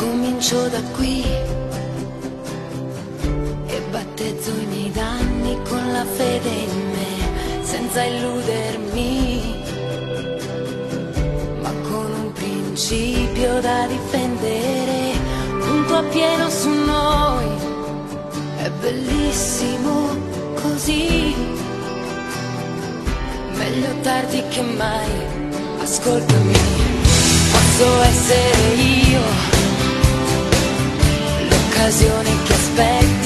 Comincio da qui e battezzo i miei danni con la fede in me, senza illudermi, ma con un principio da difendere, punto a pieno su noi. È bellissimo così, meglio tardi che mai, ascoltami, posso essere io l'occasione che aspetta.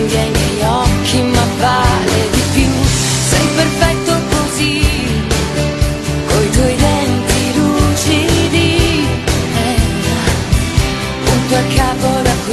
grandi ai miei occhi, ma vale di più. Sei perfetto così, coi tuoi denti lucidi. Eh, punto a capo da qui.